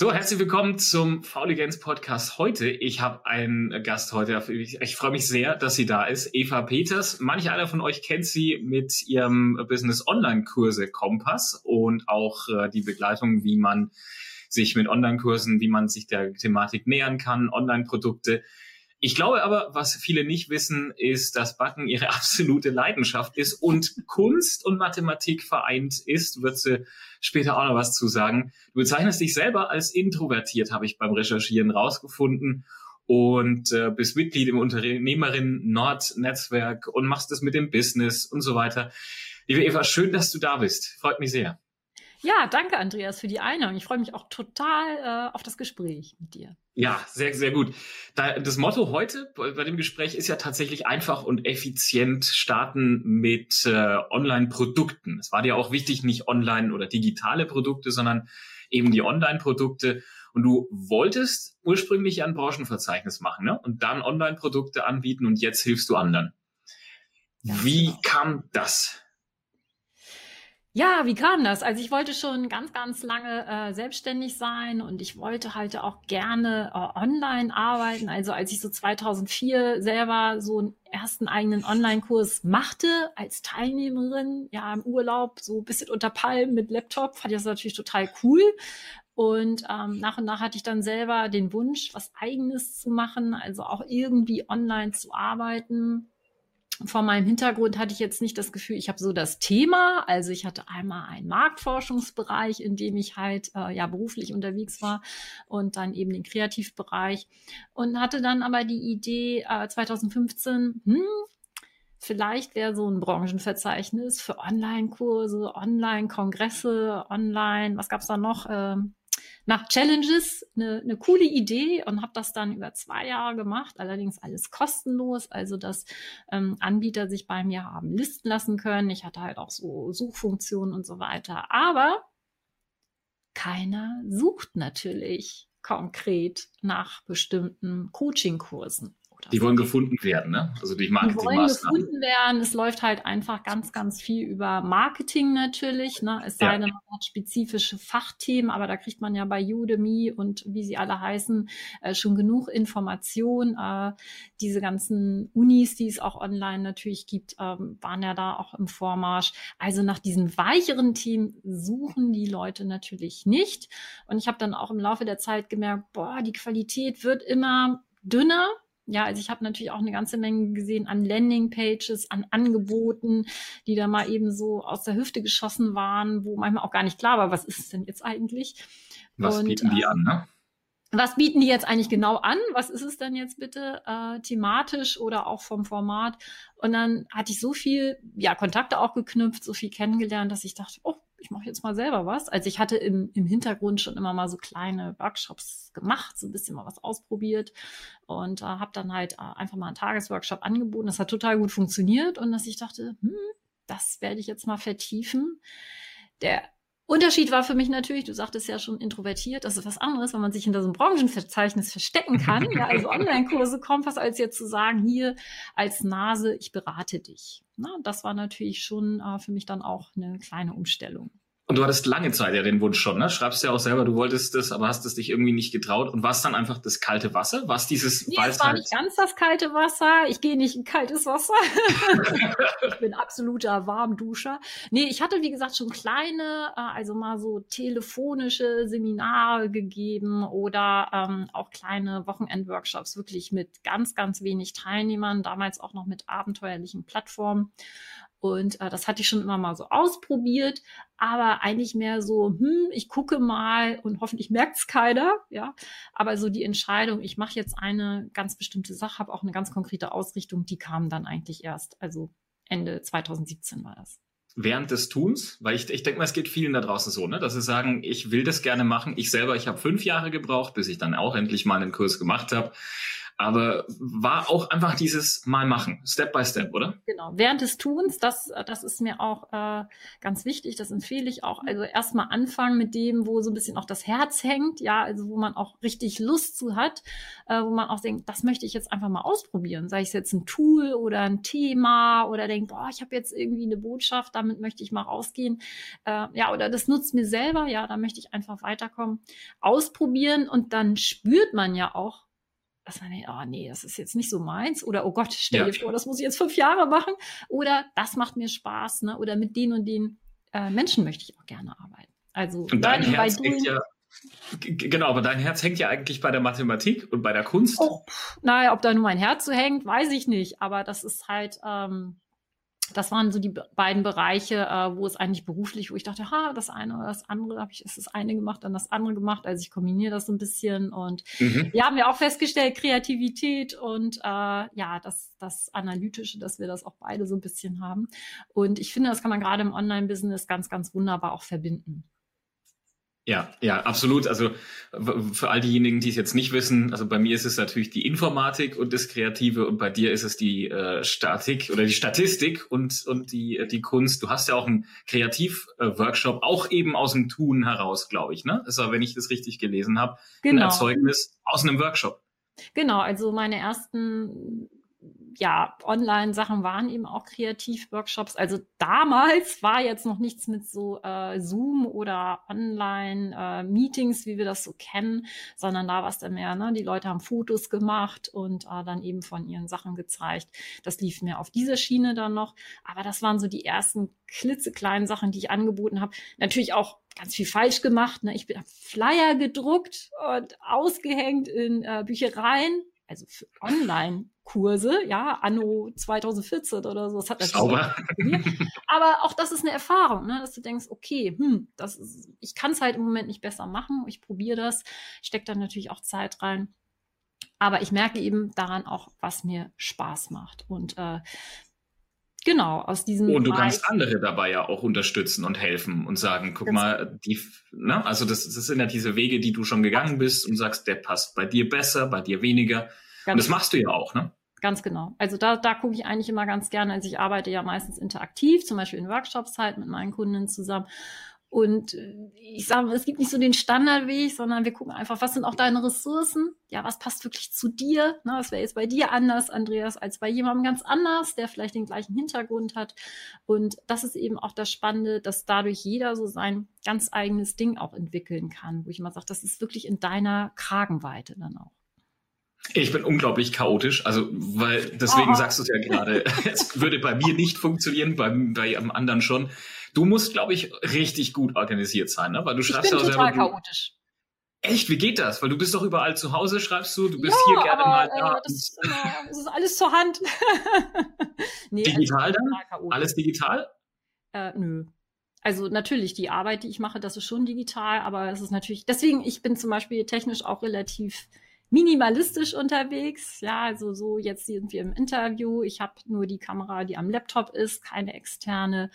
So, herzlich willkommen zum Fauligenz Podcast heute. Ich habe einen Gast heute. Ich, ich freue mich sehr, dass sie da ist. Eva Peters. Manch einer von euch kennt sie mit ihrem Business Online Kurse Kompass und auch äh, die Begleitung, wie man sich mit Online-Kursen, wie man sich der Thematik nähern kann, Online-Produkte. Ich glaube aber, was viele nicht wissen, ist, dass Backen ihre absolute Leidenschaft ist und Kunst und Mathematik vereint ist, wird sie später auch noch was zu sagen. Du bezeichnest dich selber als introvertiert, habe ich beim Recherchieren rausgefunden und äh, bist Mitglied im Unternehmerin Nord Netzwerk und machst das mit dem Business und so weiter. Liebe Eva, schön, dass du da bist. Freut mich sehr. Ja, danke, Andreas, für die Einladung. Ich freue mich auch total äh, auf das Gespräch mit dir. Ja, sehr, sehr gut. Da, das Motto heute bei dem Gespräch ist ja tatsächlich einfach und effizient starten mit äh, Online-Produkten. Es war dir auch wichtig, nicht online oder digitale Produkte, sondern eben die Online-Produkte. Und du wolltest ursprünglich ein Branchenverzeichnis machen ne? und dann Online-Produkte anbieten und jetzt hilfst du anderen. Ja, Wie genau. kam das? Ja, wie kam das? Also ich wollte schon ganz, ganz lange äh, selbstständig sein und ich wollte halt auch gerne äh, online arbeiten. Also als ich so 2004 selber so einen ersten eigenen Online-Kurs machte als Teilnehmerin, ja im Urlaub, so ein bisschen unter Palmen mit Laptop, fand ich das natürlich total cool. Und ähm, nach und nach hatte ich dann selber den Wunsch, was eigenes zu machen, also auch irgendwie online zu arbeiten vor meinem Hintergrund hatte ich jetzt nicht das Gefühl, ich habe so das Thema. Also ich hatte einmal einen Marktforschungsbereich, in dem ich halt äh, ja beruflich unterwegs war und dann eben den Kreativbereich und hatte dann aber die Idee äh, 2015, hm, vielleicht wäre so ein Branchenverzeichnis für Online-Kurse, Online-Kongresse, Online, was gab's da noch? Ähm, nach Challenges eine, eine coole Idee und habe das dann über zwei Jahre gemacht, allerdings alles kostenlos, also dass ähm, Anbieter sich bei mir haben listen lassen können. Ich hatte halt auch so Suchfunktionen und so weiter. Aber keiner sucht natürlich konkret nach bestimmten Coaching-Kursen die wollen gefunden werden, ne? Also die Marketingmaßnahmen. Die wollen gefunden werden. Es läuft halt einfach ganz, ganz viel über Marketing natürlich. Ne? Es sei ja. denn, man hat spezifische Fachthemen, aber da kriegt man ja bei Udemy und wie sie alle heißen äh, schon genug Information. Äh, diese ganzen Unis, die es auch online natürlich gibt, ähm, waren ja da auch im Vormarsch. Also nach diesen weicheren Themen suchen die Leute natürlich nicht. Und ich habe dann auch im Laufe der Zeit gemerkt, boah, die Qualität wird immer dünner ja, also ich habe natürlich auch eine ganze Menge gesehen an Landingpages, an Angeboten, die da mal eben so aus der Hüfte geschossen waren, wo manchmal auch gar nicht klar war, was ist es denn jetzt eigentlich? Was Und, bieten die äh, an, ne? Was bieten die jetzt eigentlich genau an? Was ist es denn jetzt bitte äh, thematisch oder auch vom Format? Und dann hatte ich so viel, ja, Kontakte auch geknüpft, so viel kennengelernt, dass ich dachte, oh, ich mache jetzt mal selber was. Also ich hatte im, im Hintergrund schon immer mal so kleine Workshops gemacht, so ein bisschen mal was ausprobiert und äh, habe dann halt äh, einfach mal einen Tagesworkshop angeboten. Das hat total gut funktioniert und dass ich dachte, hm, das werde ich jetzt mal vertiefen. Der Unterschied war für mich natürlich, du sagtest ja schon introvertiert, das ist was anderes, wenn man sich hinter so einem Branchenverzeichnis verstecken kann, ja, also Online-Kurse Kompass, als jetzt zu sagen, hier als Nase, ich berate dich. Na, das war natürlich schon äh, für mich dann auch eine kleine Umstellung. Und du hattest lange Zeit ja den Wunsch schon, ne? Schreibst ja auch selber, du wolltest das, aber hast es dich irgendwie nicht getraut. Und war es dann einfach das kalte Wasser? War es dieses nee, es war nicht ganz das kalte Wasser. Ich gehe nicht in kaltes Wasser. ich bin absoluter Warmduscher. Nee, ich hatte, wie gesagt, schon kleine, äh, also mal so telefonische Seminare gegeben oder ähm, auch kleine Wochenendworkshops, wirklich mit ganz, ganz wenig Teilnehmern, damals auch noch mit abenteuerlichen Plattformen. Und äh, das hatte ich schon immer mal so ausprobiert, aber eigentlich mehr so, hm, ich gucke mal und hoffentlich merkt's keiner, ja. Aber so die Entscheidung, ich mache jetzt eine ganz bestimmte Sache, habe auch eine ganz konkrete Ausrichtung, die kam dann eigentlich erst, also Ende 2017 war das während des Tuns, weil ich, ich denke mal, es geht vielen da draußen so, ne, dass sie sagen, ich will das gerne machen. Ich selber, ich habe fünf Jahre gebraucht, bis ich dann auch endlich mal einen Kurs gemacht habe. Aber war auch einfach dieses Mal machen, Step by Step, oder? Genau. Während des Tuns, das, das ist mir auch äh, ganz wichtig, das empfehle ich auch. Also erstmal anfangen mit dem, wo so ein bisschen auch das Herz hängt, ja, also wo man auch richtig Lust zu hat, äh, wo man auch denkt, das möchte ich jetzt einfach mal ausprobieren. Sei es jetzt ein Tool oder ein Thema oder denkt, boah, ich habe jetzt irgendwie eine Botschaft, damit möchte ich mal rausgehen. Äh, ja, oder das nutzt mir selber, ja, da möchte ich einfach weiterkommen. Ausprobieren und dann spürt man ja auch, dass man denkt, oh nee, das ist jetzt nicht so meins. Oder, oh Gott, stell dir vor, das muss ich jetzt fünf Jahre machen. Oder das macht mir Spaß, ne? Oder mit den und den äh, Menschen möchte ich auch gerne arbeiten. Also und dein Herz hängt ja, genau, aber dein Herz hängt ja eigentlich bei der Mathematik und bei der Kunst. Oh, naja, ob da nur mein Herz so hängt, weiß ich nicht. Aber das ist halt, ähm, das waren so die beiden Bereiche, äh, wo es eigentlich beruflich, wo ich dachte, ha, das eine oder das andere, habe ich ist das eine gemacht, dann das andere gemacht. Also ich kombiniere das so ein bisschen und mhm. wir haben ja auch festgestellt, Kreativität und äh, ja, das, das Analytische, dass wir das auch beide so ein bisschen haben. Und ich finde, das kann man gerade im Online-Business ganz, ganz wunderbar auch verbinden. Ja, ja, absolut. Also für all diejenigen, die es jetzt nicht wissen, also bei mir ist es natürlich die Informatik und das Kreative und bei dir ist es die äh, Statik oder die Statistik und und die die Kunst. Du hast ja auch einen Kreativworkshop, auch eben aus dem Tun heraus, glaube ich. Ne, das war, wenn ich das richtig gelesen habe, genau. ein Erzeugnis aus einem Workshop. Genau, also meine ersten ja, Online-Sachen waren eben auch Kreativ-Workshops. Also damals war jetzt noch nichts mit so äh, Zoom oder Online-Meetings, äh, wie wir das so kennen, sondern da war es dann mehr, ne? die Leute haben Fotos gemacht und äh, dann eben von ihren Sachen gezeigt. Das lief mir auf dieser Schiene dann noch. Aber das waren so die ersten klitzekleinen Sachen, die ich angeboten habe. Natürlich auch ganz viel falsch gemacht. Ne? Ich bin Flyer gedruckt und ausgehängt in äh, Büchereien also für Online-Kurse, ja, anno 2014 oder so. Das hat Sauber. Aber auch das ist eine Erfahrung, ne, dass du denkst, okay, hm, das ist, ich kann es halt im Moment nicht besser machen. Ich probiere das, stecke dann natürlich auch Zeit rein. Aber ich merke eben daran auch, was mir Spaß macht. Und äh, Genau, aus diesem. Und du Bereich. kannst andere dabei ja auch unterstützen und helfen und sagen, guck Ganz mal, die, ne, also das, das sind ja diese Wege, die du schon gegangen bist und sagst, der passt bei dir besser, bei dir weniger. Ganz und das machst du ja auch, ne? Ganz genau. Also da, da gucke ich eigentlich immer ganz gerne. Also ich arbeite ja meistens interaktiv, zum Beispiel in Workshops halt mit meinen Kunden zusammen. Und äh, ich sage, es gibt nicht so den Standardweg, sondern wir gucken einfach, was sind auch deine Ressourcen? Ja, was passt wirklich zu dir? Ne, was wäre jetzt bei dir anders, Andreas, als bei jemandem ganz anders, der vielleicht den gleichen Hintergrund hat? Und das ist eben auch das Spannende, dass dadurch jeder so sein ganz eigenes Ding auch entwickeln kann, wo ich immer sage, das ist wirklich in deiner Kragenweite dann auch. Ich bin unglaublich chaotisch, also weil deswegen oh. sagst du es ja gerade, es würde bei mir nicht funktionieren, bei, bei einem anderen schon. Du musst, glaube ich, richtig gut organisiert sein, ne? Weil du schreibst ich bin ja total selber, chaotisch. Echt? Wie geht das? Weil du bist doch überall zu Hause, schreibst du, du bist ja, hier gerne aber, mal da. Äh, das, das, ist alles zur Hand. nee, also digital dann? Alles digital? Äh, nö. Also natürlich, die Arbeit, die ich mache, das ist schon digital, aber es ist natürlich, deswegen, ich bin zum Beispiel technisch auch relativ minimalistisch unterwegs. Ja, also so jetzt sind wir im Interview. Ich habe nur die Kamera, die am Laptop ist, keine externe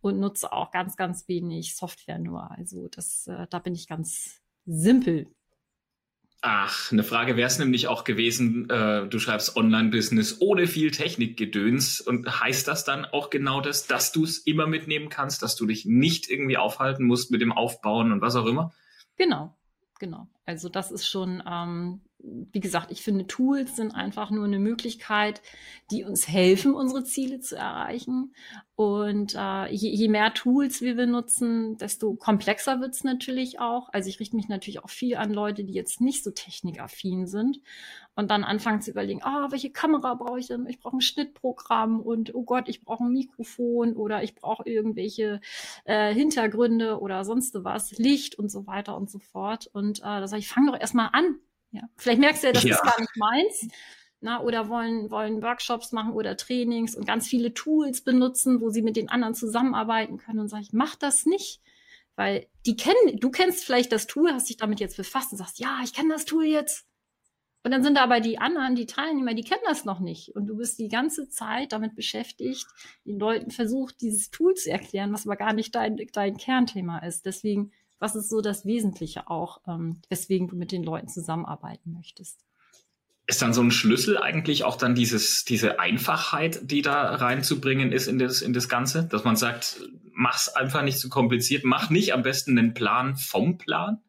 und nutze auch ganz, ganz wenig Software nur. Also das, äh, da bin ich ganz simpel. Ach, eine Frage wäre es nämlich auch gewesen, äh, du schreibst Online-Business ohne viel Technikgedöns und heißt das dann auch genau das, dass du es immer mitnehmen kannst, dass du dich nicht irgendwie aufhalten musst mit dem Aufbauen und was auch immer? Genau, genau. Also das ist schon ähm, wie gesagt, ich finde, Tools sind einfach nur eine Möglichkeit, die uns helfen, unsere Ziele zu erreichen. Und äh, je, je mehr Tools wir benutzen, desto komplexer wird's natürlich auch. Also ich richte mich natürlich auch viel an Leute, die jetzt nicht so technikaffin sind und dann anfangen zu überlegen, ah, welche Kamera brauche ich denn? Ich brauche ein Schnittprogramm und oh Gott, ich brauche ein Mikrofon oder ich brauche irgendwelche äh, Hintergründe oder sonst was, Licht und so weiter und so fort. Und äh, da sage ich, fang doch erstmal an ja. Vielleicht merkst du ja, das ja. ist gar nicht meins. Na, oder wollen, wollen Workshops machen oder Trainings und ganz viele Tools benutzen, wo sie mit den anderen zusammenarbeiten können und sage ich, mach das nicht. Weil die kennen, du kennst vielleicht das Tool, hast dich damit jetzt befasst und sagst, ja, ich kenne das Tool jetzt. Und dann sind da aber die anderen, die Teilnehmer, die kennen das noch nicht. Und du bist die ganze Zeit damit beschäftigt, den Leuten versucht, dieses Tool zu erklären, was aber gar nicht dein, dein Kernthema ist. Deswegen was ist so das Wesentliche auch, ähm, weswegen du mit den Leuten zusammenarbeiten möchtest? ist dann so ein Schlüssel eigentlich auch dann dieses, diese Einfachheit, die da reinzubringen ist in das, in das Ganze? Dass man sagt, mach's einfach nicht zu kompliziert, mach nicht am besten einen Plan vom Plan?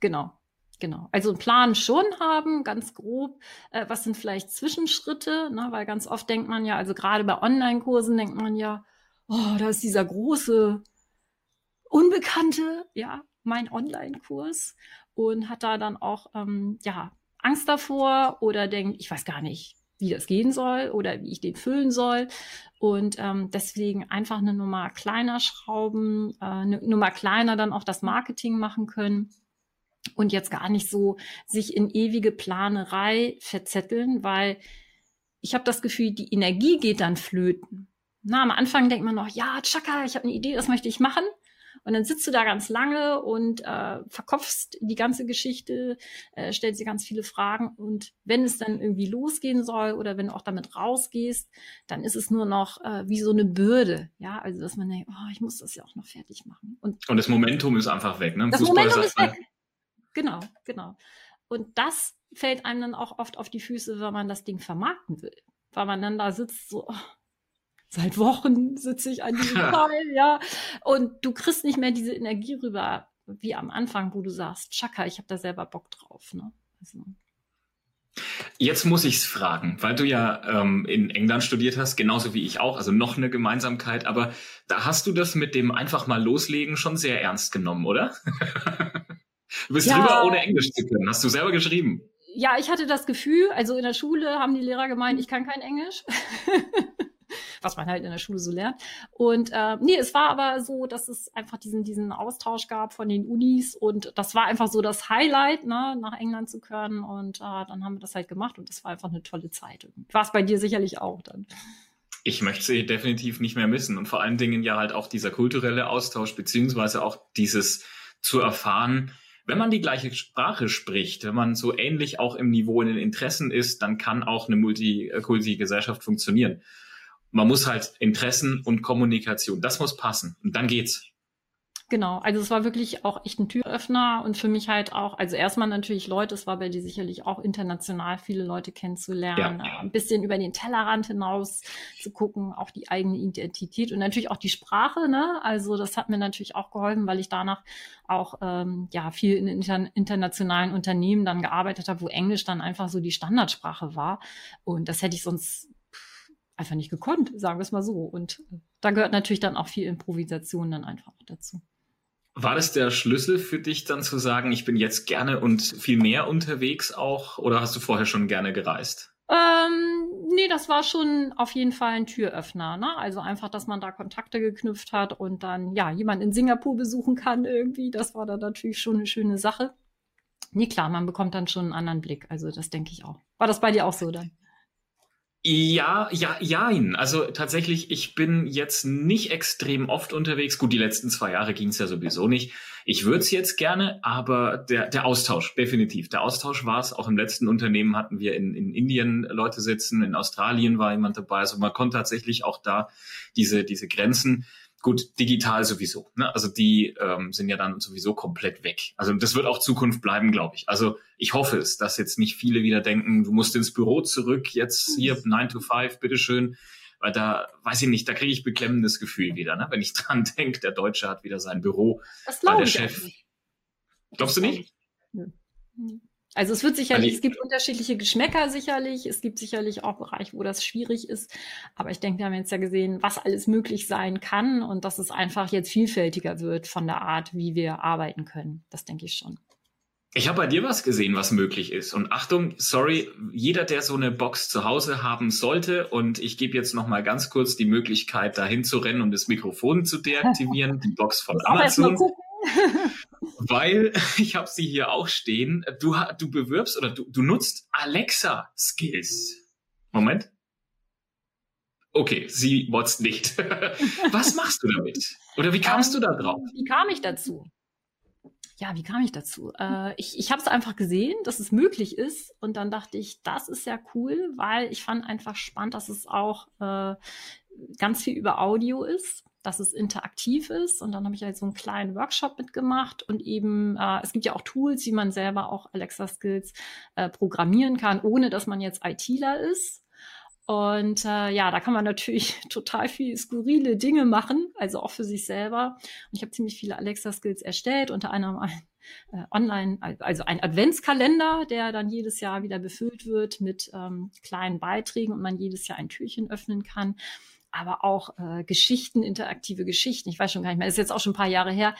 Genau. Genau. Also einen Plan schon haben, ganz grob. Äh, was sind vielleicht Zwischenschritte? Ne? Weil ganz oft denkt man ja, also gerade bei Online-Kursen denkt man ja, oh, da ist dieser große Unbekannte, ja, mein Online-Kurs und hat da dann auch, ähm, ja, Angst davor oder denkt, ich weiß gar nicht, wie das gehen soll oder wie ich den füllen soll. Und ähm, deswegen einfach eine Nummer kleiner schrauben, äh, eine Nummer kleiner dann auch das Marketing machen können und jetzt gar nicht so sich in ewige Planerei verzetteln, weil ich habe das Gefühl, die Energie geht dann flöten. Na, am Anfang denkt man noch, ja, Chaka, ich habe eine Idee, das möchte ich machen. Und dann sitzt du da ganz lange und äh, verkopfst die ganze Geschichte, äh, stellst dir ganz viele Fragen. Und wenn es dann irgendwie losgehen soll oder wenn du auch damit rausgehst, dann ist es nur noch äh, wie so eine Bürde. Ja, also dass man denkt, oh, ich muss das ja auch noch fertig machen. Und, und das Momentum ist einfach weg. Ne? Das Fußball Momentum ist weg. Genau, genau. Und das fällt einem dann auch oft auf die Füße, wenn man das Ding vermarkten will. Weil man dann da sitzt, so, oh, seit Wochen sitze ich an diesem Teil, ja. Und du kriegst nicht mehr diese Energie rüber, wie am Anfang, wo du sagst, Chaka, ich habe da selber Bock drauf. Ne? Also. Jetzt muss ich es fragen, weil du ja ähm, in England studiert hast, genauso wie ich auch, also noch eine Gemeinsamkeit, aber da hast du das mit dem einfach mal loslegen schon sehr ernst genommen, oder? du bist ja. drüber, ohne Englisch zu können. Hast du selber geschrieben? Ja, ich hatte das Gefühl, also in der Schule haben die Lehrer gemeint, ich kann kein Englisch. was man halt in der Schule so lernt. Und äh, nee, es war aber so, dass es einfach diesen, diesen Austausch gab von den Unis und das war einfach so das Highlight, ne, nach England zu können. Und äh, dann haben wir das halt gemacht und das war einfach eine tolle Zeit. War es bei dir sicherlich auch dann. Ich möchte sie definitiv nicht mehr missen und vor allen Dingen ja halt auch dieser kulturelle Austausch, beziehungsweise auch dieses zu erfahren, wenn man die gleiche Sprache spricht, wenn man so ähnlich auch im Niveau in den Interessen ist, dann kann auch eine Multikulti-Gesellschaft funktionieren. Man muss halt Interessen und Kommunikation, das muss passen und dann geht's. Genau, also es war wirklich auch echt ein Türöffner und für mich halt auch, also erstmal natürlich Leute, es war bei dir sicherlich auch international viele Leute kennenzulernen, ja. ein bisschen über den Tellerrand hinaus zu gucken, auch die eigene Identität und natürlich auch die Sprache, ne? Also das hat mir natürlich auch geholfen, weil ich danach auch ähm, ja viel in inter internationalen Unternehmen dann gearbeitet habe, wo Englisch dann einfach so die Standardsprache war und das hätte ich sonst einfach nicht gekonnt, sagen wir es mal so. Und äh, da gehört natürlich dann auch viel Improvisation dann einfach dazu. War das der Schlüssel für dich dann zu sagen, ich bin jetzt gerne und viel mehr unterwegs auch oder hast du vorher schon gerne gereist? Ähm, nee, das war schon auf jeden Fall ein Türöffner. Ne? Also einfach, dass man da Kontakte geknüpft hat und dann ja jemand in Singapur besuchen kann irgendwie. Das war dann natürlich schon eine schöne Sache. Nee, klar, man bekommt dann schon einen anderen Blick. Also das denke ich auch. War das bei dir auch so dann? Ja, ja, jein. Also tatsächlich, ich bin jetzt nicht extrem oft unterwegs. Gut, die letzten zwei Jahre ging es ja sowieso nicht. Ich würde es jetzt gerne, aber der, der Austausch, definitiv. Der Austausch war es. Auch im letzten Unternehmen hatten wir in, in Indien Leute sitzen, in Australien war jemand dabei. Also man konnte tatsächlich auch da diese, diese Grenzen Gut, digital sowieso. Ne? Also die ähm, sind ja dann sowieso komplett weg. Also das wird auch Zukunft bleiben, glaube ich. Also ich hoffe es, dass jetzt nicht viele wieder denken, du musst ins Büro zurück, jetzt hier 9 to 5, bitteschön. Weil da, weiß ich nicht, da kriege ich beklemmendes Gefühl wieder, ne? wenn ich dran denke, der Deutsche hat wieder sein Büro, das weil der Chef. Glaubst du nicht? Ja. Also es wird sicherlich, es gibt unterschiedliche Geschmäcker sicherlich, es gibt sicherlich auch Bereiche, wo das schwierig ist. Aber ich denke, wir haben jetzt ja gesehen, was alles möglich sein kann und dass es einfach jetzt vielfältiger wird von der Art, wie wir arbeiten können. Das denke ich schon. Ich habe bei dir was gesehen, was möglich ist. Und Achtung, sorry, jeder, der so eine Box zu Hause haben sollte, und ich gebe jetzt noch mal ganz kurz die Möglichkeit, dahin zu rennen und das Mikrofon zu deaktivieren, die Box von Amazon. Weil ich habe sie hier auch stehen. Du, du bewirbst oder du, du nutzt Alexa Skills. Moment. Okay, sie wotzt nicht. Was machst du damit? Oder wie kamst ähm, du da drauf? Wie kam ich dazu? Ja, wie kam ich dazu? Äh, ich ich habe es einfach gesehen, dass es möglich ist. Und dann dachte ich, das ist ja cool, weil ich fand einfach spannend, dass es auch äh, ganz viel über Audio ist dass es interaktiv ist. Und dann habe ich halt so einen kleinen Workshop mitgemacht und eben, äh, es gibt ja auch Tools, wie man selber auch Alexa Skills äh, programmieren kann, ohne dass man jetzt ITler ist. Und äh, ja, da kann man natürlich total viel skurrile Dinge machen, also auch für sich selber. Und ich habe ziemlich viele Alexa-Skills erstellt, unter anderem ein äh, online, also ein Adventskalender, der dann jedes Jahr wieder befüllt wird mit ähm, kleinen Beiträgen und man jedes Jahr ein Türchen öffnen kann aber auch äh, Geschichten, interaktive Geschichten. Ich weiß schon gar nicht mehr, ist jetzt auch schon ein paar Jahre her.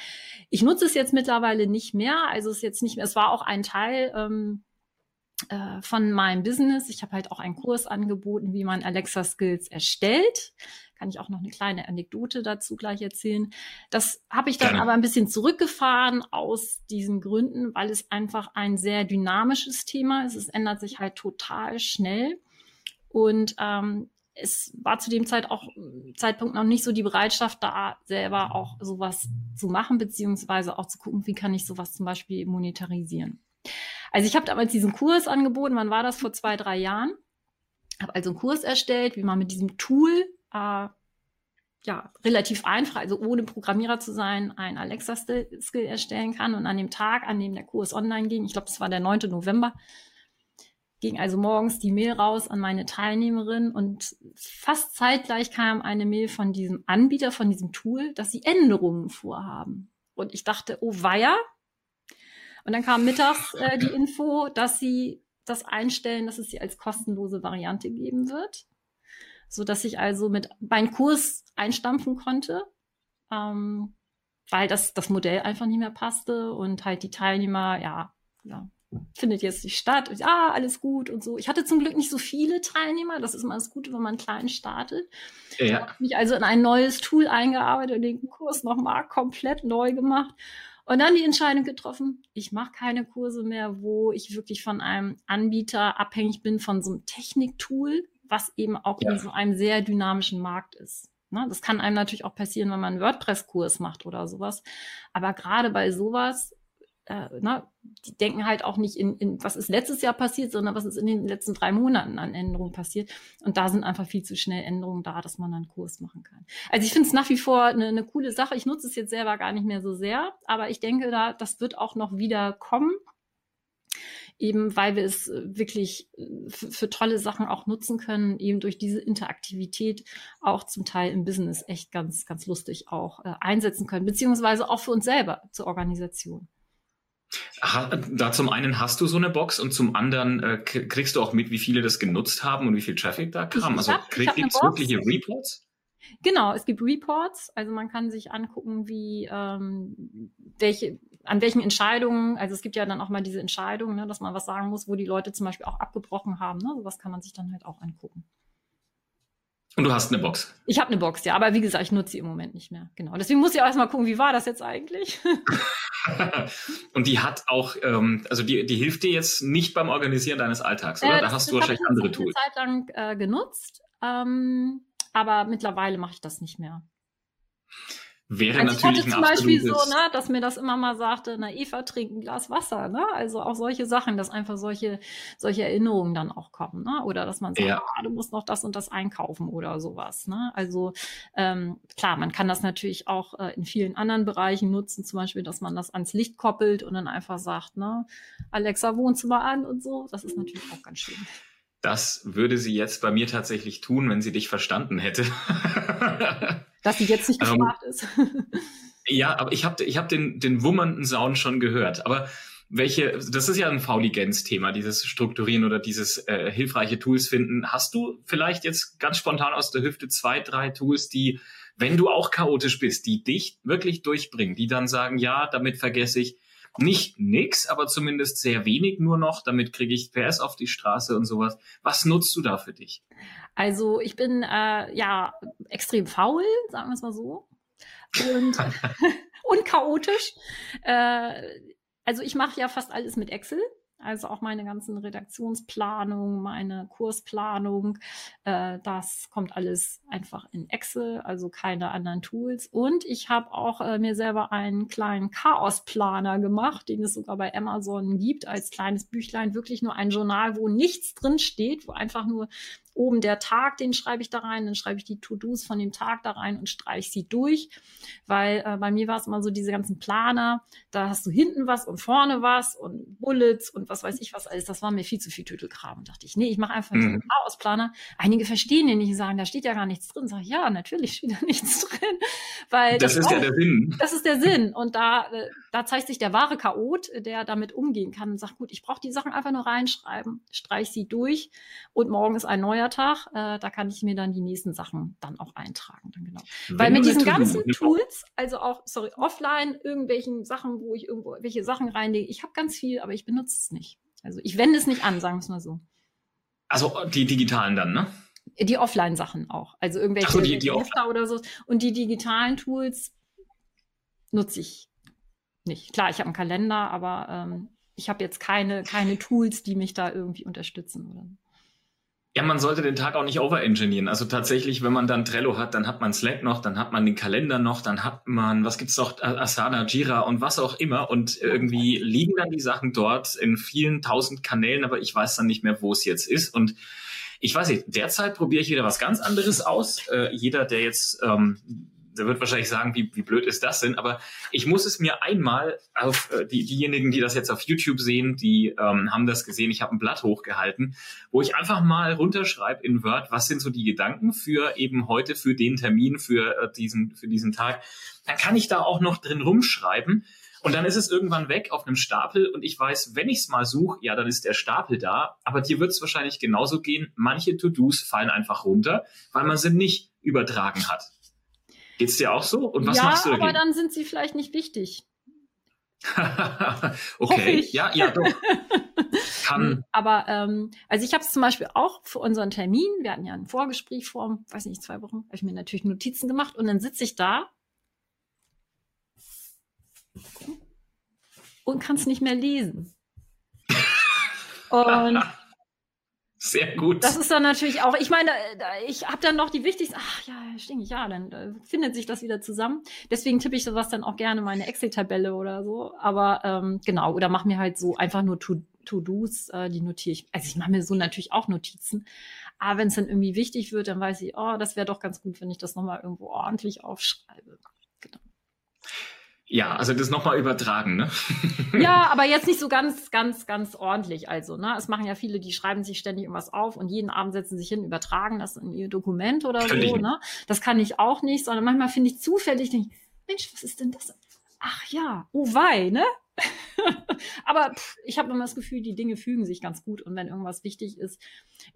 Ich nutze es jetzt mittlerweile nicht mehr. Also es ist jetzt nicht mehr, es war auch ein Teil ähm, äh, von meinem Business. Ich habe halt auch einen Kurs angeboten, wie man Alexa Skills erstellt. Kann ich auch noch eine kleine Anekdote dazu gleich erzählen. Das habe ich dann Gerne. aber ein bisschen zurückgefahren aus diesen Gründen, weil es einfach ein sehr dynamisches Thema ist. Es ändert sich halt total schnell. Und ähm, es war zu dem Zeit auch, Zeitpunkt noch nicht so die Bereitschaft da, selber auch sowas zu machen, beziehungsweise auch zu gucken, wie kann ich sowas zum Beispiel monetarisieren. Also ich habe damals diesen Kurs angeboten, wann war das? Vor zwei, drei Jahren. Habe also einen Kurs erstellt, wie man mit diesem Tool äh, ja, relativ einfach, also ohne Programmierer zu sein, ein Alexa-Skill erstellen kann. Und an dem Tag, an dem der Kurs online ging, ich glaube, das war der 9. November, ging also morgens die Mail raus an meine Teilnehmerin und fast zeitgleich kam eine Mail von diesem Anbieter, von diesem Tool, dass sie Änderungen vorhaben. Und ich dachte, oh weia. Und dann kam mittags äh, die Info, dass sie das einstellen, dass es sie als kostenlose Variante geben wird, so dass ich also mit meinem Kurs einstampfen konnte, ähm, weil das das Modell einfach nicht mehr passte und halt die Teilnehmer ja ja findet jetzt nicht statt. Und, ah, alles gut und so. Ich hatte zum Glück nicht so viele Teilnehmer. Das ist immer das Gute, wenn man klein startet. Ja. Ich habe mich also in ein neues Tool eingearbeitet und den Kurs nochmal komplett neu gemacht. Und dann die Entscheidung getroffen, ich mache keine Kurse mehr, wo ich wirklich von einem Anbieter abhängig bin, von so einem Techniktool, was eben auch ja. in so einem sehr dynamischen Markt ist. Ne? Das kann einem natürlich auch passieren, wenn man einen WordPress-Kurs macht oder sowas. Aber gerade bei sowas äh, na, ne, die denken halt auch nicht in, in, was ist letztes Jahr passiert, sondern was ist in den letzten drei Monaten an Änderungen passiert. Und da sind einfach viel zu schnell Änderungen da, dass man einen Kurs machen kann. Also ich finde es nach wie vor eine, eine coole Sache. Ich nutze es jetzt selber gar nicht mehr so sehr, aber ich denke, da, das wird auch noch wieder kommen eben weil wir es äh, wirklich äh, für tolle Sachen auch nutzen können, eben durch diese Interaktivität auch zum Teil im Business echt ganz, ganz lustig auch äh, einsetzen können, beziehungsweise auch für uns selber zur Organisation. Da zum einen hast du so eine Box und zum anderen äh, kriegst du auch mit, wie viele das genutzt haben und wie viel Traffic da kam. Also kriegst du wirkliche Reports? Genau, es gibt Reports, also man kann sich angucken, wie ähm, welche, an welchen Entscheidungen, also es gibt ja dann auch mal diese Entscheidungen, ne, dass man was sagen muss, wo die Leute zum Beispiel auch abgebrochen haben. Ne? Sowas kann man sich dann halt auch angucken. Und du hast eine Box. Ich habe eine Box, ja, aber wie gesagt, ich nutze sie im Moment nicht mehr. Genau. Deswegen muss ich auch erstmal gucken, wie war das jetzt eigentlich? und die hat auch, ähm, also die, die hilft dir jetzt nicht beim Organisieren deines Alltags, oder? Äh, da hast du wahrscheinlich andere Tools. Ich habe eine Zeit lang äh, genutzt, ähm, aber mittlerweile mache ich das nicht mehr. Wäre also natürlich ich hatte zum Beispiel so, ne, dass mir das immer mal sagte, na Eva, trink ein Glas Wasser, ne? Also auch solche Sachen, dass einfach solche, solche Erinnerungen dann auch kommen, ne? Oder dass man sagt, ja. ah, du musst noch das und das einkaufen oder sowas, ne? Also ähm, klar, man kann das natürlich auch äh, in vielen anderen Bereichen nutzen, zum Beispiel, dass man das ans Licht koppelt und dann einfach sagt, ne, Alexa, Wohnzimmer an und so. Das ist natürlich auch ganz schön. Das würde sie jetzt bei mir tatsächlich tun, wenn sie dich verstanden hätte. Dass sie jetzt nicht ähm, gefragt um, ist. ja, aber ich habe ich hab den, den wummernden Sound schon gehört. Aber welche, das ist ja ein Fauligenz-Thema, dieses Strukturieren oder dieses äh, hilfreiche Tools finden. Hast du vielleicht jetzt ganz spontan aus der Hüfte zwei, drei Tools, die, wenn du auch chaotisch bist, die dich wirklich durchbringen, die dann sagen, ja, damit vergesse ich nicht nix, aber zumindest sehr wenig nur noch. Damit kriege ich PS auf die Straße und sowas. Was nutzt du da für dich? Also ich bin äh, ja extrem faul, sagen wir es mal so. Und, und chaotisch. Äh, also ich mache ja fast alles mit Excel. Also auch meine ganzen Redaktionsplanung, meine Kursplanung, äh, das kommt alles einfach in Excel, also keine anderen Tools. Und ich habe auch äh, mir selber einen kleinen Chaosplaner gemacht, den es sogar bei Amazon gibt, als kleines Büchlein, wirklich nur ein Journal, wo nichts drin steht, wo einfach nur oben der Tag, den schreibe ich da rein, dann schreibe ich die To-Dos von dem Tag da rein und streiche sie durch, weil äh, bei mir war es immer so diese ganzen Planer, da hast du hinten was und vorne was und Bullets und was weiß ich was alles, das war mir viel zu viel Tütelkram. Und dachte ich, nee, ich mache einfach mhm. so einen Chaosplaner. Einige verstehen den nicht und sagen, da steht ja gar nichts drin. Sag ich, ja, natürlich steht da nichts drin, weil das, das ist ja der Sinn. Das ist der Sinn und da, äh, da zeigt sich der wahre Chaot, der damit umgehen kann und sagt, gut, ich brauche die Sachen einfach nur reinschreiben, streich sie durch und morgen ist ein neuer Tag. Äh, da kann ich mir dann die nächsten Sachen dann auch eintragen. Dann genau. Weil mit diesen ganzen Tools, also auch, sorry, offline, irgendwelchen Sachen, wo ich irgendwo welche Sachen reinlege, ich habe ganz viel, aber ich benutze es nicht. Also ich wende es nicht an, sagen wir es mal so. Also die digitalen dann, ne? Die Offline-Sachen auch. Also irgendwelche so, die, die oder so. Und die digitalen Tools nutze ich nicht. Klar, ich habe einen Kalender, aber ähm, ich habe jetzt keine, keine Tools, die mich da irgendwie unterstützen. Oder? Ja, man sollte den Tag auch nicht overengineeren. Also tatsächlich, wenn man dann Trello hat, dann hat man Slack noch, dann hat man den Kalender noch, dann hat man, was gibt's noch, Asana, Jira und was auch immer. Und irgendwie liegen dann die Sachen dort in vielen tausend Kanälen, aber ich weiß dann nicht mehr, wo es jetzt ist. Und ich weiß nicht, derzeit probiere ich wieder was ganz anderes aus. Äh, jeder, der jetzt ähm, der wird wahrscheinlich sagen, wie, wie blöd ist das denn? Aber ich muss es mir einmal auf äh, die, diejenigen, die das jetzt auf YouTube sehen, die ähm, haben das gesehen. Ich habe ein Blatt hochgehalten, wo ich einfach mal runterschreibe in Word, was sind so die Gedanken für eben heute, für den Termin, für äh, diesen, für diesen Tag. Dann kann ich da auch noch drin rumschreiben. Und dann ist es irgendwann weg auf einem Stapel und ich weiß, wenn ich es mal suche, ja, dann ist der Stapel da. Aber dir wird es wahrscheinlich genauso gehen. Manche To-Dos fallen einfach runter, weil man sie nicht übertragen hat. Geht's dir auch so? Und was ja, machst du dagegen? aber dann sind sie vielleicht nicht wichtig. okay, ja, ja, doch. Kann. Aber ähm, also ich habe es zum Beispiel auch für unseren Termin, wir hatten ja ein Vorgespräch vor, weiß nicht, zwei Wochen, habe ich mir natürlich Notizen gemacht und dann sitze ich da und kann es nicht mehr lesen. Und sehr gut. Das ist dann natürlich auch, ich meine, ich habe dann noch die wichtigsten, ach ja, stimmt, ja, dann äh, findet sich das wieder zusammen. Deswegen tippe ich sowas dann auch gerne in meine Excel-Tabelle oder so. Aber ähm, genau, oder mache mir halt so einfach nur To-Dos, äh, die notiere ich. Also ich mache mir so natürlich auch Notizen. Aber wenn es dann irgendwie wichtig wird, dann weiß ich, oh, das wäre doch ganz gut, wenn ich das nochmal irgendwo ordentlich aufschreibe. Ja, also das nochmal übertragen, ne? ja, aber jetzt nicht so ganz, ganz, ganz ordentlich. Also, ne? Es machen ja viele, die schreiben sich ständig irgendwas auf und jeden Abend setzen sich hin, übertragen das in ihr Dokument oder Kann so, ne? Das kann ich auch nicht, sondern manchmal finde ich zufällig, denke ich, Mensch, was ist denn das? Ach ja, oh wei, ne? aber pff, ich habe immer das Gefühl, die Dinge fügen sich ganz gut und wenn irgendwas wichtig ist,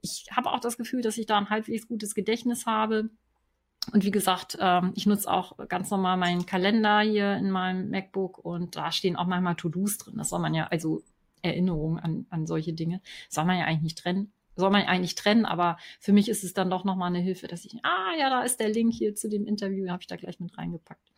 ich habe auch das Gefühl, dass ich da ein halbwegs gutes Gedächtnis habe und wie gesagt, ähm, ich nutze auch ganz normal meinen Kalender hier in meinem MacBook und da stehen auch manchmal To-Dos drin. Das soll man ja, also Erinnerungen an, an solche Dinge, soll man ja eigentlich nicht trennen. Soll man eigentlich trennen, aber für mich ist es dann doch nochmal eine Hilfe, dass ich, ah ja, da ist der Link hier zu dem Interview, habe ich da gleich mit reingepackt.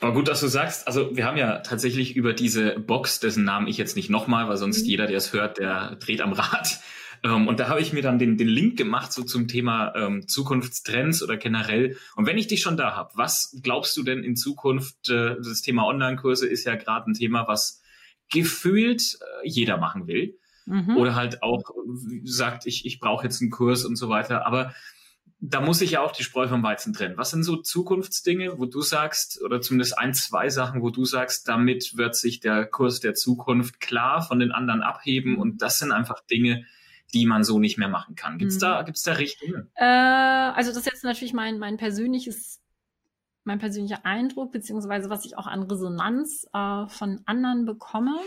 Aber gut, dass du sagst, also wir haben ja tatsächlich über diese Box, dessen Namen ich jetzt nicht nochmal, weil sonst mhm. jeder, der es hört, der dreht am Rad, ähm, und da habe ich mir dann den, den Link gemacht so zum Thema ähm, Zukunftstrends oder generell. Und wenn ich dich schon da habe, was glaubst du denn in Zukunft? Äh, das Thema Online-Kurse ist ja gerade ein Thema, was gefühlt äh, jeder machen will. Mhm. Oder halt auch sagt, ich, ich brauche jetzt einen Kurs und so weiter. Aber da muss ich ja auch die Spreu vom Weizen trennen. Was sind so Zukunftsdinge, wo du sagst, oder zumindest ein, zwei Sachen, wo du sagst, damit wird sich der Kurs der Zukunft klar von den anderen abheben und das sind einfach Dinge, die man so nicht mehr machen kann. Gibt es da, mhm. gibt's da Richtungen? Äh, also das ist jetzt natürlich mein, mein persönliches mein persönlicher Eindruck, beziehungsweise was ich auch an Resonanz äh, von anderen bekomme,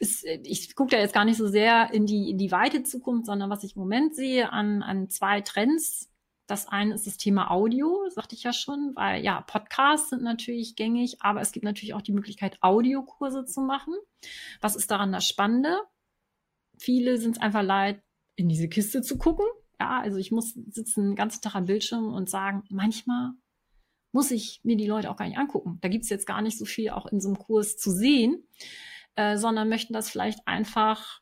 ist, ich gucke da jetzt gar nicht so sehr in die, in die weite Zukunft, sondern was ich im Moment sehe an, an zwei Trends. Das eine ist das Thema Audio, sagte ich ja schon, weil ja, Podcasts sind natürlich gängig, aber es gibt natürlich auch die Möglichkeit, Audiokurse zu machen. Was ist daran das Spannende? Viele sind es einfach leid, in diese Kiste zu gucken. Ja, also ich muss sitzen den ganzen Tag am Bildschirm und sagen, manchmal muss ich mir die Leute auch gar nicht angucken. Da gibt's jetzt gar nicht so viel auch in so einem Kurs zu sehen, äh, sondern möchten das vielleicht einfach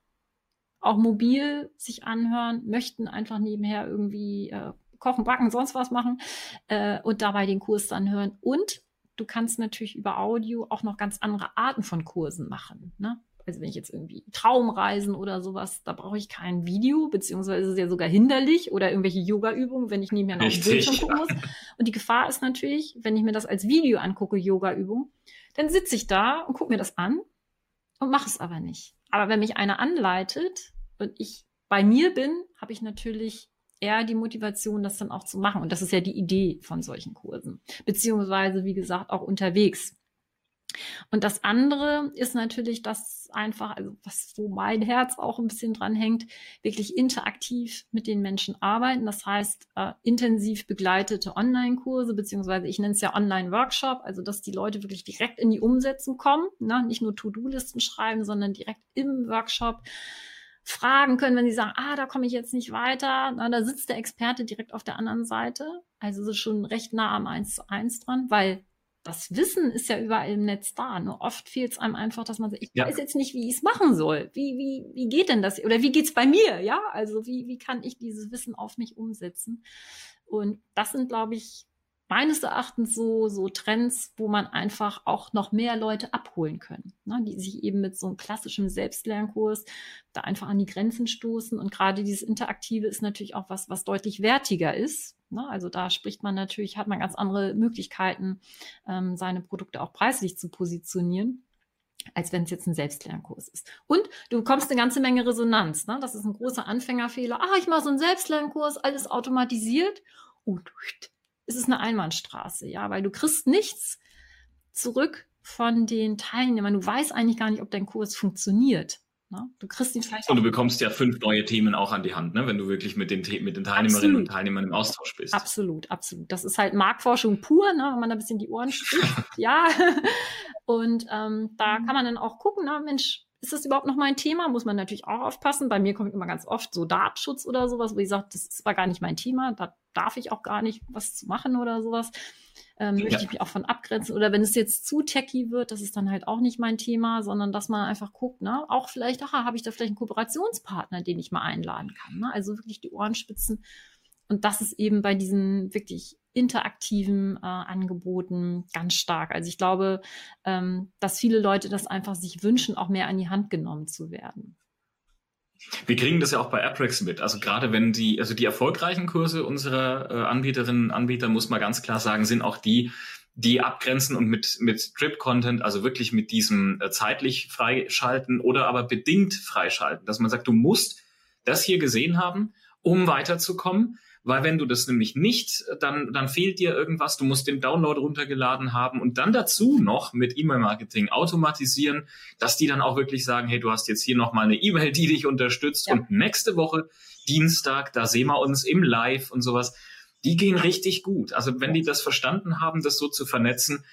auch mobil sich anhören, möchten einfach nebenher irgendwie äh, kochen, backen, sonst was machen äh, und dabei den Kurs dann hören. Und du kannst natürlich über Audio auch noch ganz andere Arten von Kursen machen. Ne? Also wenn ich jetzt irgendwie Traumreisen oder sowas, da brauche ich kein Video, beziehungsweise ist es ja sogar hinderlich oder irgendwelche Yoga-Übungen, wenn ich nebenher noch den Bildschirm gucken muss. Und die Gefahr ist natürlich, wenn ich mir das als Video angucke, Yoga-Übung, dann sitze ich da und gucke mir das an und mache es aber nicht. Aber wenn mich einer anleitet und ich bei mir bin, habe ich natürlich eher die Motivation, das dann auch zu machen. Und das ist ja die Idee von solchen Kursen. Beziehungsweise, wie gesagt, auch unterwegs. Und das andere ist natürlich einfach, also was so mein Herz auch ein bisschen dran hängt, wirklich interaktiv mit den Menschen arbeiten. Das heißt, äh, intensiv begleitete Online-Kurse, beziehungsweise ich nenne es ja Online-Workshop, also dass die Leute wirklich direkt in die Umsetzung kommen, ne? nicht nur To-Do-Listen schreiben, sondern direkt im Workshop fragen können, wenn sie sagen, ah, da komme ich jetzt nicht weiter. Na, da sitzt der Experte direkt auf der anderen Seite. Also ist schon recht nah am Eins zu eins dran, weil das Wissen ist ja überall im Netz da. Nur oft fehlt es einem einfach, dass man sagt, ich ja. weiß jetzt nicht, wie ich es machen soll. Wie, wie, wie geht denn das? Oder wie geht's bei mir? Ja, also wie, wie kann ich dieses Wissen auf mich umsetzen? Und das sind, glaube ich, meines Erachtens so, so Trends, wo man einfach auch noch mehr Leute abholen können, ne, die sich eben mit so einem klassischen Selbstlernkurs da einfach an die Grenzen stoßen. Und gerade dieses Interaktive ist natürlich auch was, was deutlich wertiger ist. Ne? Also da spricht man natürlich, hat man ganz andere Möglichkeiten, ähm, seine Produkte auch preislich zu positionieren als wenn es jetzt ein Selbstlernkurs ist. Und du bekommst eine ganze Menge Resonanz. Ne? Das ist ein großer Anfängerfehler. Ah, ich mache so einen Selbstlernkurs, alles automatisiert. Und ist es eine Einbahnstraße, ja, weil du kriegst nichts zurück von den Teilnehmern. Du weißt eigentlich gar nicht, ob dein Kurs funktioniert. Ne? Du kriegst ihn vielleicht. Und du bekommst ja fünf neue Themen auch an die Hand, ne? wenn du wirklich mit den, mit den Teilnehmerinnen absolut. und Teilnehmern im Austausch bist. Absolut, absolut. Das ist halt Marktforschung pur, ne? wenn man da ein bisschen die Ohren spricht. ja. Und ähm, da kann man dann auch gucken, na, Mensch, ist das überhaupt noch mein Thema? Muss man natürlich auch aufpassen. Bei mir kommt immer ganz oft so Datenschutz oder sowas, wo ich sage, das ist aber gar nicht mein Thema, da darf ich auch gar nicht was zu machen oder sowas. Ähm, ja. Möchte ich mich auch von abgrenzen. Oder wenn es jetzt zu techy wird, das ist dann halt auch nicht mein Thema, sondern dass man einfach guckt, ne, auch vielleicht, aha, habe ich da vielleicht einen Kooperationspartner, den ich mal einladen kann. Ne? Also wirklich die Ohren spitzen. Und das ist eben bei diesen wirklich interaktiven äh, Angeboten ganz stark. Also ich glaube, ähm, dass viele Leute das einfach sich wünschen, auch mehr an die Hand genommen zu werden. Wir kriegen das ja auch bei Apprex mit. Also gerade wenn die, also die erfolgreichen Kurse unserer äh, Anbieterinnen und Anbieter, muss man ganz klar sagen, sind auch die, die abgrenzen und mit, mit Trip-Content, also wirklich mit diesem äh, zeitlich freischalten oder aber bedingt freischalten, dass man sagt, du musst das hier gesehen haben, um weiterzukommen weil wenn du das nämlich nicht, dann, dann fehlt dir irgendwas, du musst den Download runtergeladen haben und dann dazu noch mit E-Mail-Marketing automatisieren, dass die dann auch wirklich sagen, hey, du hast jetzt hier nochmal eine E-Mail, die dich unterstützt ja. und nächste Woche, Dienstag, da sehen wir uns im Live und sowas. Die gehen richtig gut. Also wenn die das verstanden haben, das so zu vernetzen,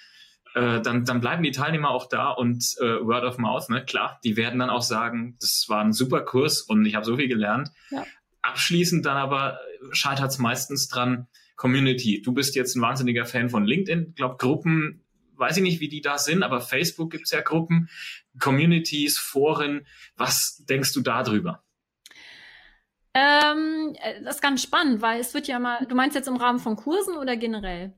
äh, dann, dann bleiben die Teilnehmer auch da und äh, Word of Mouth, ne, klar, die werden dann auch sagen, das war ein super Kurs und ich habe so viel gelernt. Ja. Abschließend dann aber scheitert es meistens dran, Community. Du bist jetzt ein wahnsinniger Fan von LinkedIn. Ich glaube, Gruppen, weiß ich nicht, wie die da sind, aber Facebook gibt es ja Gruppen, Communities, Foren. Was denkst du darüber? Ähm, äh, das ist ganz spannend, weil es wird ja mal, du meinst jetzt im Rahmen von Kursen oder generell?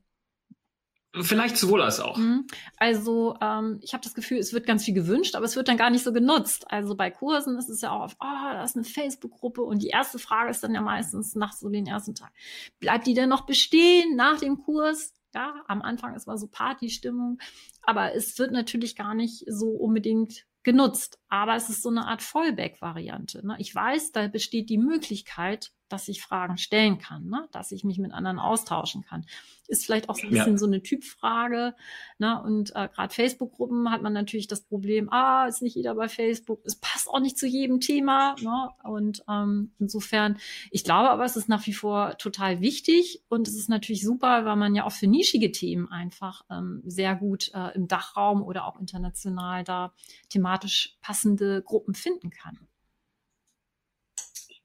Vielleicht sowohl als auch. Mhm. Also ähm, ich habe das Gefühl, es wird ganz viel gewünscht, aber es wird dann gar nicht so genutzt. Also bei Kursen ist es ja auch oft, oh, da ist eine Facebook-Gruppe und die erste Frage ist dann ja meistens nach so den ersten Tag, bleibt die denn noch bestehen nach dem Kurs? Ja, am Anfang ist mal so Partystimmung, aber es wird natürlich gar nicht so unbedingt genutzt. Aber es ist so eine Art Fallback-Variante. Ne? Ich weiß, da besteht die Möglichkeit, dass ich Fragen stellen kann, ne? dass ich mich mit anderen austauschen kann. Ist vielleicht auch so ein bisschen ja. so eine Typfrage. Ne? Und äh, gerade Facebook-Gruppen hat man natürlich das Problem, ah, ist nicht jeder bei Facebook, es passt auch nicht zu jedem Thema. Ne? Und ähm, insofern, ich glaube aber, es ist nach wie vor total wichtig und es ist natürlich super, weil man ja auch für nischige Themen einfach ähm, sehr gut äh, im Dachraum oder auch international da thematisch passende Gruppen finden kann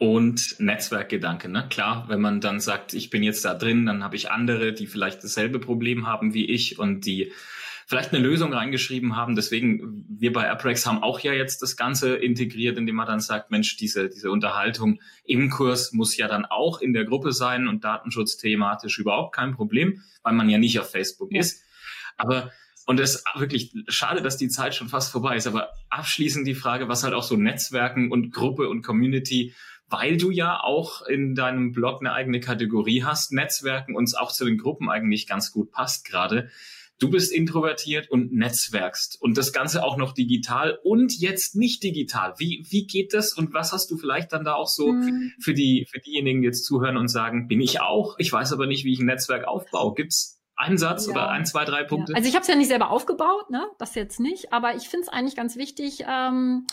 und Netzwerkgedanke. Ne? Klar, wenn man dann sagt, ich bin jetzt da drin, dann habe ich andere, die vielleicht dasselbe Problem haben wie ich und die vielleicht eine Lösung reingeschrieben haben. Deswegen, wir bei Apprex haben auch ja jetzt das Ganze integriert, indem man dann sagt, Mensch, diese, diese Unterhaltung im Kurs muss ja dann auch in der Gruppe sein und Datenschutz thematisch überhaupt kein Problem, weil man ja nicht auf Facebook ja. ist. Aber Und es ist wirklich schade, dass die Zeit schon fast vorbei ist. Aber abschließend die Frage, was halt auch so Netzwerken und Gruppe und Community, weil du ja auch in deinem Blog eine eigene Kategorie hast, Netzwerken uns auch zu den Gruppen eigentlich ganz gut passt gerade. Du bist introvertiert und netzwerkst und das Ganze auch noch digital und jetzt nicht digital. Wie, wie geht das und was hast du vielleicht dann da auch so mhm. für die, für diejenigen, die jetzt zuhören und sagen, bin ich auch? Ich weiß aber nicht, wie ich ein Netzwerk aufbaue. Gibt's ein Satz ja. oder ein, zwei, drei Punkte? Ja. Also ich habe es ja nicht selber aufgebaut, ne? Das jetzt nicht, aber ich finde es eigentlich ganz wichtig, ähm,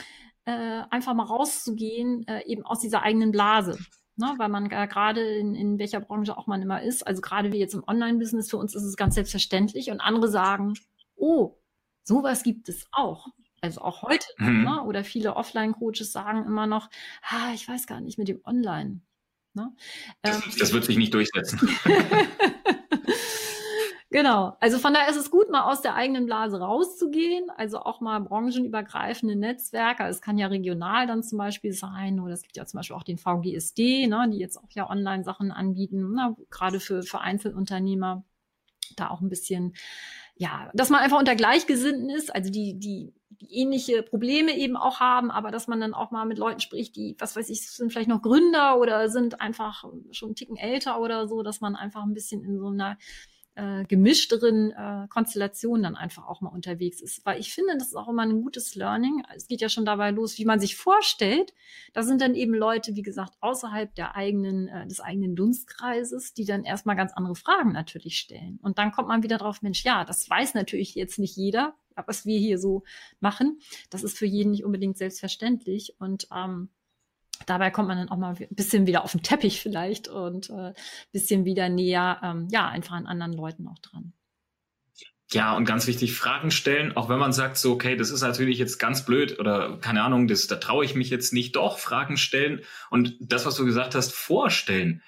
äh, einfach mal rauszugehen, äh, eben aus dieser eigenen Blase. Ne, weil man gerade in, in welcher Branche auch man immer ist, also gerade wie jetzt im Online-Business, für uns ist es ganz selbstverständlich und andere sagen, oh, sowas gibt es auch. Also auch heute. Mhm. Ne? Oder viele Offline-Coaches sagen immer noch, ah, ich weiß gar nicht mit dem Online. Ne? Ähm, das wird sich nicht durchsetzen. Genau. Also von daher ist es gut, mal aus der eigenen Blase rauszugehen. Also auch mal branchenübergreifende Netzwerke. Es kann ja regional dann zum Beispiel sein. Oder es gibt ja zum Beispiel auch den VGSD, ne, die jetzt auch ja Online-Sachen anbieten, ne, gerade für, für Einzelunternehmer. Da auch ein bisschen, ja, dass man einfach unter Gleichgesinnten ist, also die, die, die ähnliche Probleme eben auch haben, aber dass man dann auch mal mit Leuten spricht, die, was weiß ich, sind vielleicht noch Gründer oder sind einfach schon einen Ticken älter oder so, dass man einfach ein bisschen in so einer äh, gemischteren äh, Konstellationen dann einfach auch mal unterwegs ist. Weil ich finde, das ist auch immer ein gutes Learning. Es geht ja schon dabei los, wie man sich vorstellt. Da sind dann eben Leute, wie gesagt, außerhalb der eigenen, äh, des eigenen Dunstkreises, die dann erstmal ganz andere Fragen natürlich stellen. Und dann kommt man wieder drauf, Mensch, ja, das weiß natürlich jetzt nicht jeder, was wir hier so machen. Das ist für jeden nicht unbedingt selbstverständlich. Und ähm, dabei kommt man dann auch mal ein bisschen wieder auf den Teppich vielleicht und äh, bisschen wieder näher, ähm, ja, einfach an anderen Leuten auch dran. Ja, und ganz wichtig, Fragen stellen, auch wenn man sagt, so, okay, das ist natürlich jetzt ganz blöd oder keine Ahnung, das, da traue ich mich jetzt nicht, doch Fragen stellen und das, was du gesagt hast, vorstellen.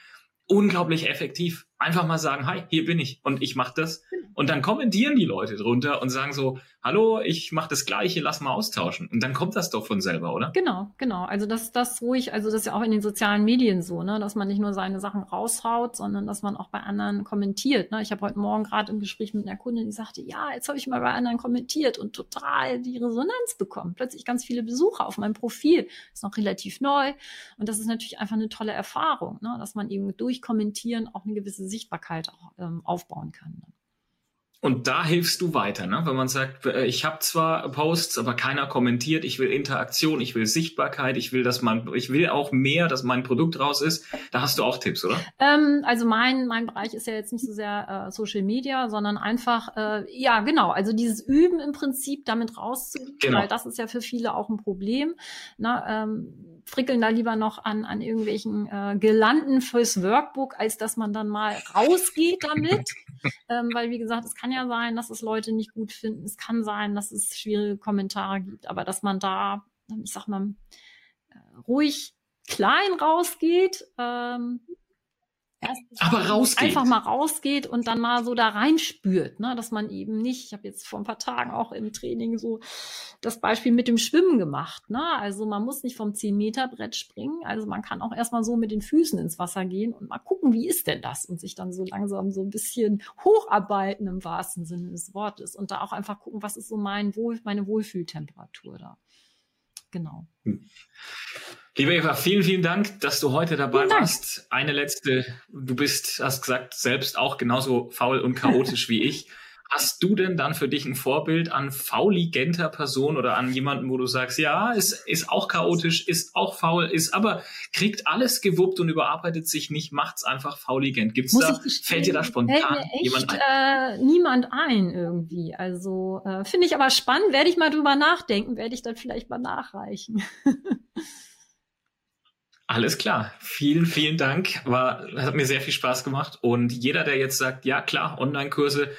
Unglaublich effektiv. Einfach mal sagen, hi, hier bin ich und ich mache das. Und dann kommentieren die Leute drunter und sagen so, hallo, ich mache das Gleiche, lass mal austauschen. Und dann kommt das doch von selber, oder? Genau, genau. Also das, das ruhig, also das ist ja auch in den sozialen Medien so, ne, dass man nicht nur seine Sachen raushaut, sondern dass man auch bei anderen kommentiert. Ne? Ich habe heute Morgen gerade im Gespräch mit einer Kundin, die sagte, ja, jetzt habe ich mal bei anderen kommentiert und total die Resonanz bekommen. Plötzlich ganz viele Besucher auf meinem Profil. Ist noch relativ neu. Und das ist natürlich einfach eine tolle Erfahrung, ne? dass man eben durch Kommentieren auch eine gewisse Sichtbarkeit auch ähm, aufbauen kann. Und da hilfst du weiter, ne? wenn man sagt, äh, ich habe zwar Posts, aber keiner kommentiert, ich will Interaktion, ich will Sichtbarkeit, ich will, dass man, ich will auch mehr, dass mein Produkt raus ist. Da hast du auch Tipps, oder? Ähm, also mein mein Bereich ist ja jetzt nicht so sehr äh, Social Media, sondern einfach äh, ja genau, also dieses Üben im Prinzip damit rauszugehen, genau. weil das ist ja für viele auch ein Problem. Ne? Ähm, frickeln da lieber noch an an irgendwelchen äh, Gelanden fürs Workbook, als dass man dann mal rausgeht damit. ähm, weil, wie gesagt, es kann ja sein, dass es Leute nicht gut finden. Es kann sein, dass es schwierige Kommentare gibt, aber dass man da, ich sag mal, äh, ruhig klein rausgeht, ähm, Erst aber rausgeht. Einfach mal rausgeht und dann mal so da reinspürt, ne? dass man eben nicht, ich habe jetzt vor ein paar Tagen auch im Training so das Beispiel mit dem Schwimmen gemacht. Ne? Also man muss nicht vom 10-Meter-Brett springen, also man kann auch erstmal so mit den Füßen ins Wasser gehen und mal gucken, wie ist denn das? Und sich dann so langsam so ein bisschen hocharbeiten im wahrsten Sinne des Wortes und da auch einfach gucken, was ist so mein Wohl, meine Wohlfühltemperatur da. Genau. Hm. Liebe Eva, vielen, vielen Dank, dass du heute dabei warst. Eine letzte, du bist, hast gesagt, selbst auch genauso faul und chaotisch wie ich. Hast du denn dann für dich ein Vorbild an fauligenter Person oder an jemanden, wo du sagst, ja, ist, ist auch chaotisch, ist auch faul, ist aber kriegt alles gewuppt und überarbeitet sich nicht, macht's einfach fauligent. Gibt's Muss da, fällt dir da spontan echt, jemand ein? Äh, niemand ein irgendwie. Also äh, finde ich aber spannend, werde ich mal drüber nachdenken, werde ich dann vielleicht mal nachreichen. Alles klar. Vielen, vielen Dank. War, hat mir sehr viel Spaß gemacht. Und jeder, der jetzt sagt, ja klar, Online-Kurse,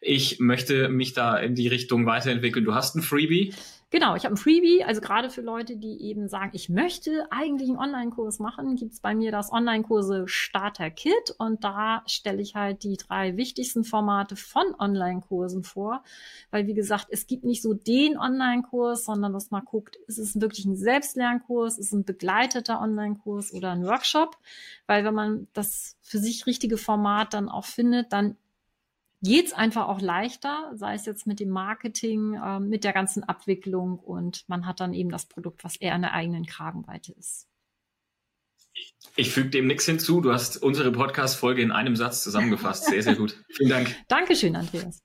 ich möchte mich da in die Richtung weiterentwickeln. Du hast ein Freebie. Genau, ich habe ein Freebie, also gerade für Leute, die eben sagen, ich möchte eigentlich einen Online-Kurs machen, gibt's bei mir das Online-Kurse Starter Kit. Und da stelle ich halt die drei wichtigsten Formate von Online-Kursen vor, weil wie gesagt, es gibt nicht so den Online-Kurs, sondern dass man guckt, ist es wirklich ein Selbstlernkurs, ist es ein begleiteter Online-Kurs oder ein Workshop, weil wenn man das für sich richtige Format dann auch findet, dann geht's einfach auch leichter, sei es jetzt mit dem Marketing, äh, mit der ganzen Abwicklung und man hat dann eben das Produkt, was eher an der eigenen Kragenweite ist. Ich füge dem nichts hinzu. Du hast unsere Podcast-Folge in einem Satz zusammengefasst. Sehr, sehr gut. Vielen Dank. Dankeschön, Andreas.